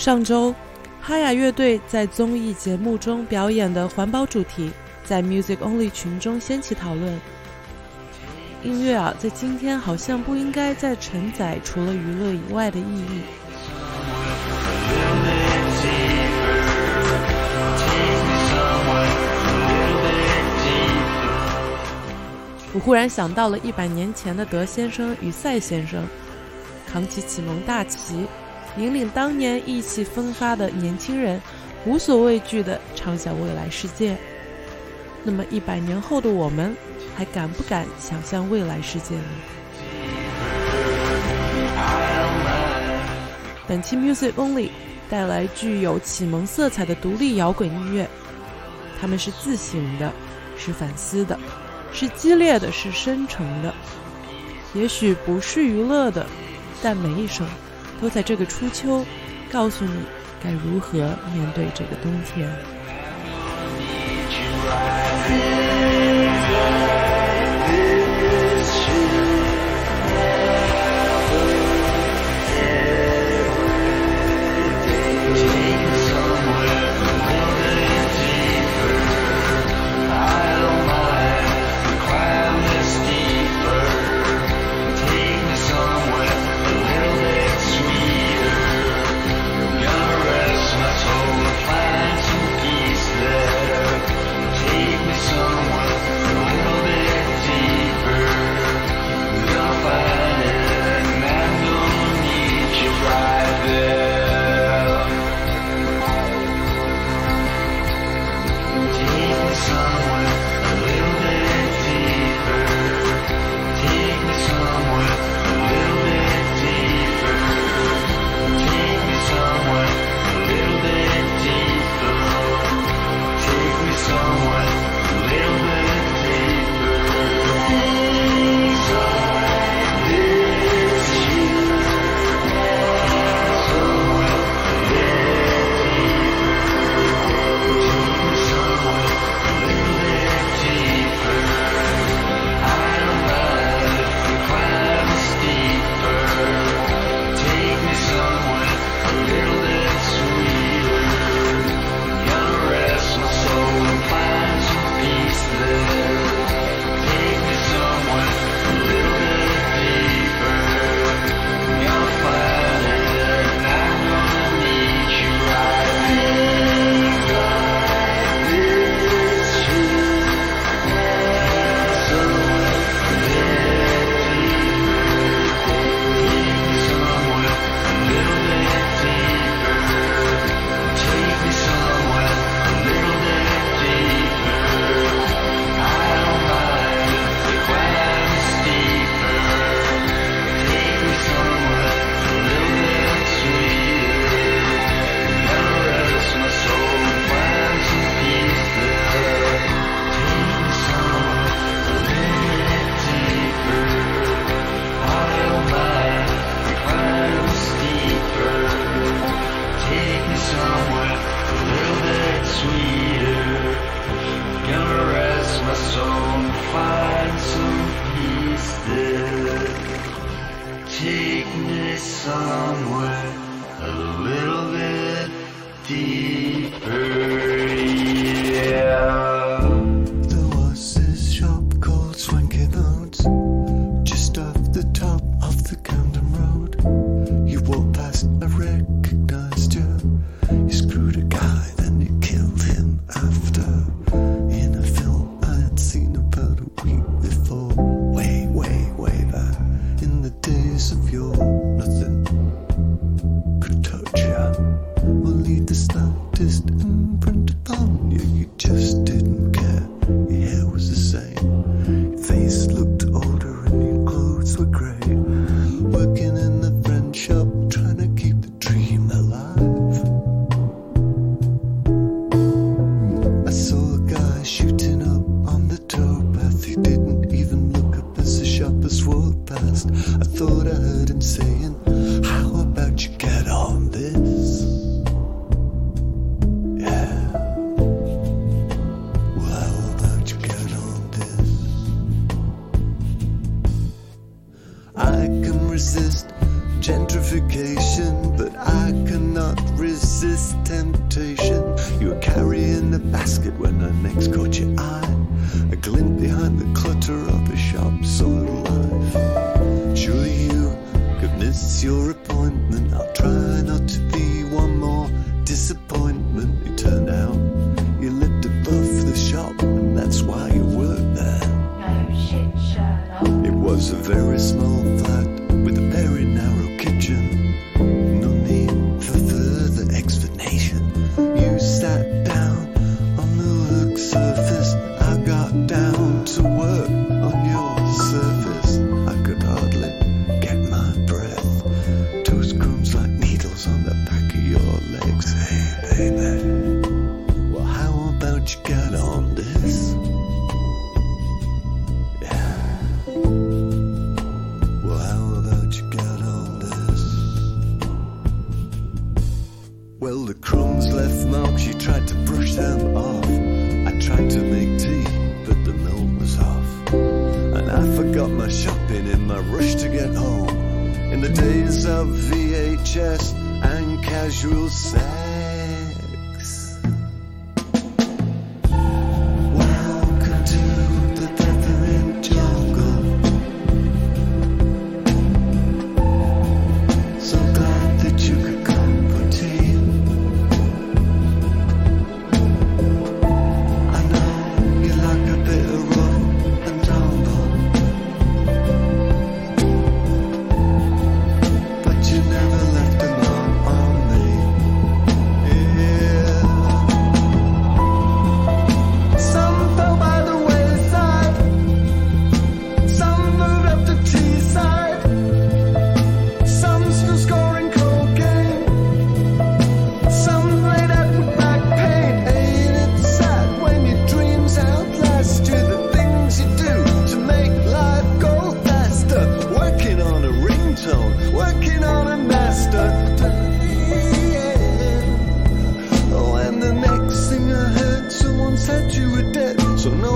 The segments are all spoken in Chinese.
上周，哈雅乐队在综艺节目中表演的环保主题，在 Music Only 群中掀起讨论。音乐啊，在今天好像不应该再承载除了娱乐以外的意义。我忽然想到了一百年前的德先生与赛先生，扛起启蒙大旗，引领当年意气风发的年轻人，无所畏惧地畅想未来世界。那么一百年后的我们，还敢不敢想象未来世界呢？本期 Music Only 带来具有启蒙色彩的独立摇滚音乐，他们是自省的，是反思的。是激烈的，是深沉的，也许不是娱乐的，但每一首都在这个初秋，告诉你该如何面对这个冬天。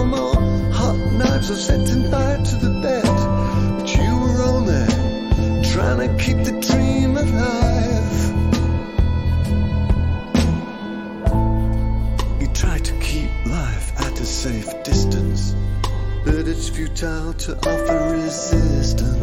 more. Hot knives are setting fire to the bed. But you were on there, trying to keep the dream alive. You try to keep life at a safe distance, but it's futile to offer resistance.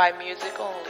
By Music Only.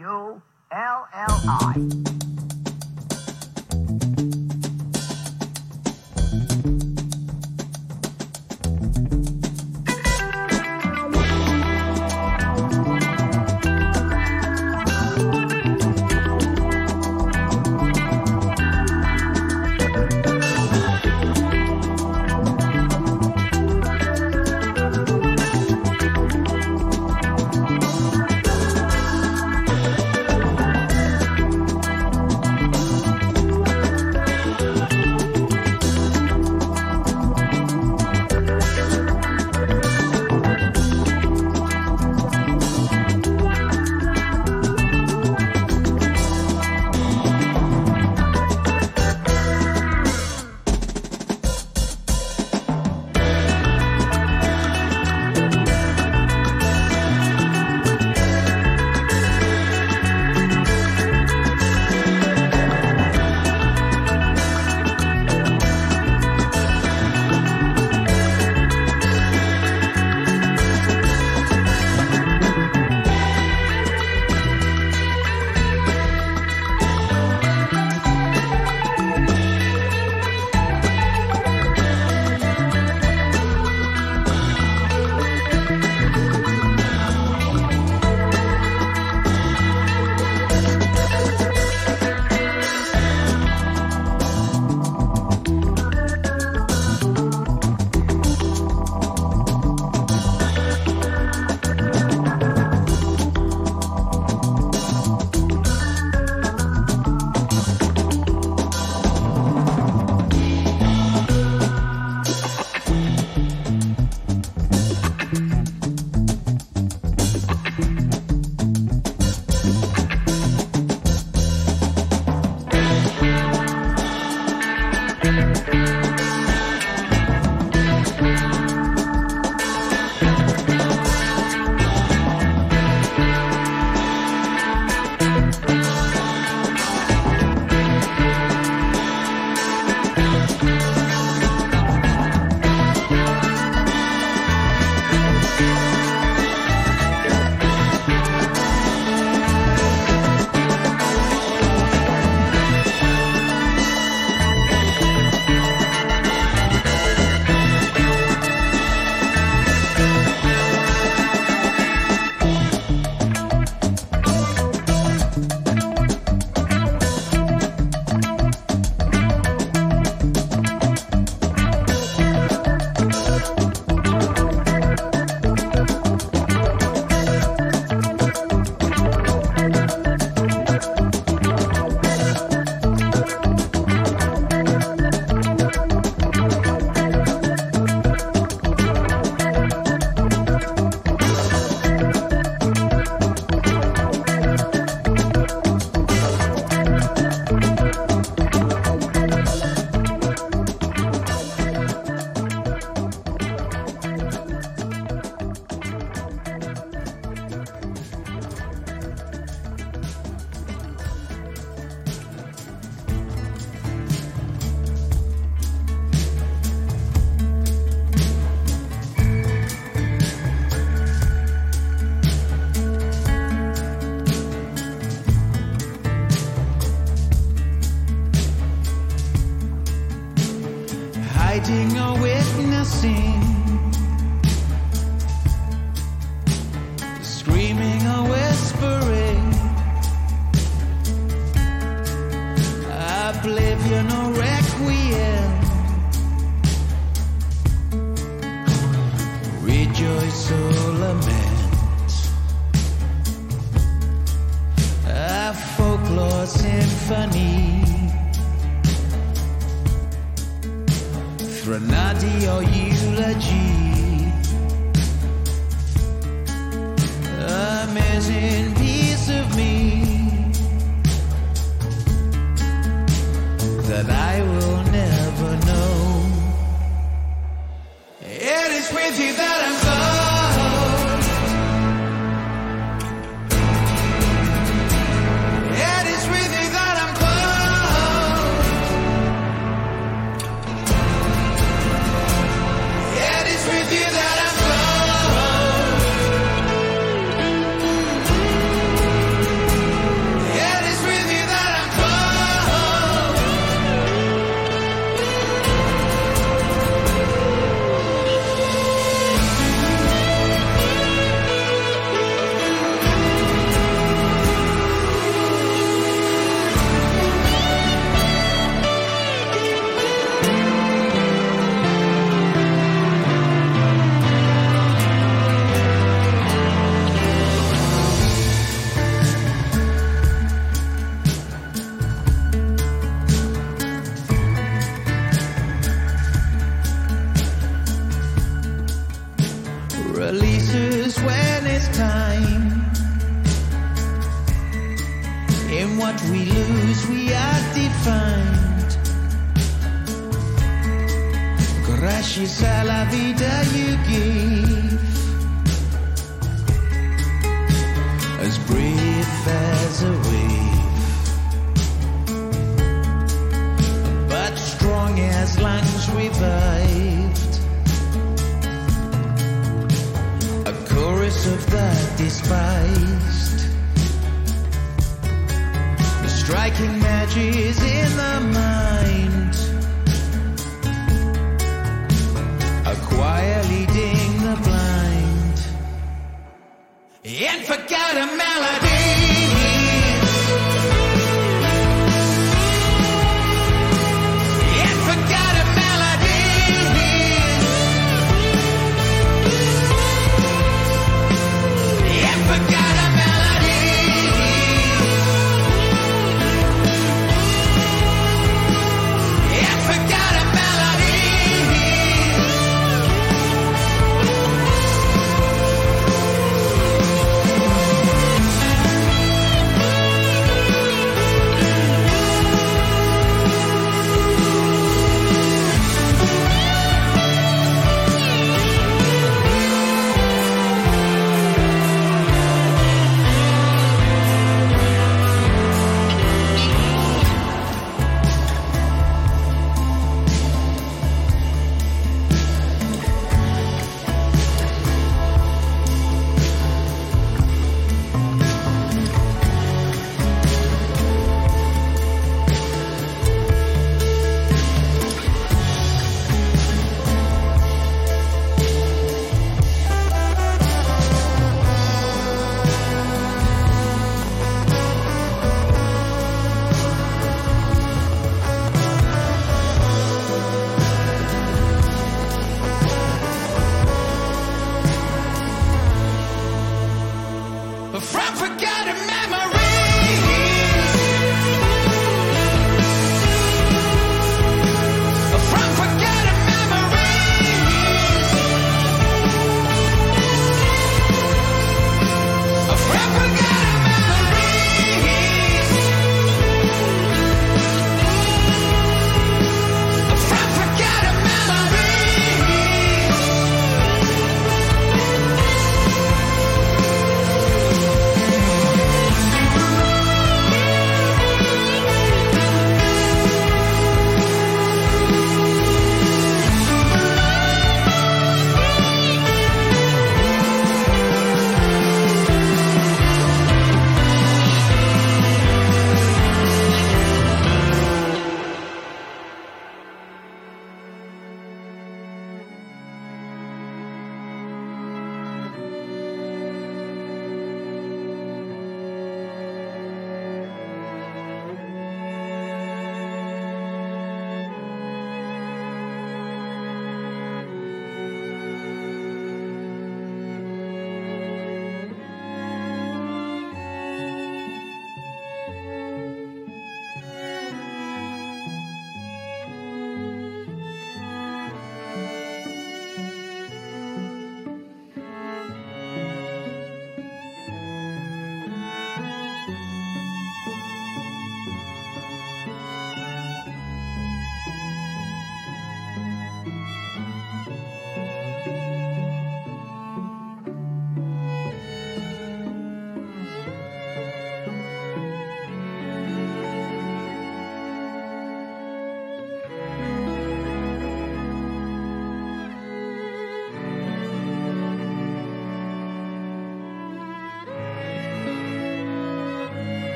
U L L I.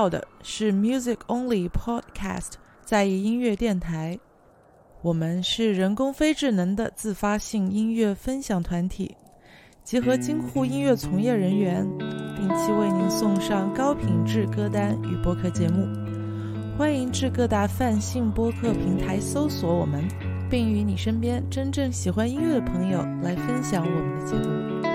到的是 Music Only Podcast 在意音乐电台。我们是人工非智能的自发性音乐分享团体，集合京沪音乐从业人员，定期为您送上高品质歌单与播客节目。欢迎至各大泛性播客平台搜索我们，并与你身边真正喜欢音乐的朋友来分享我们的节目。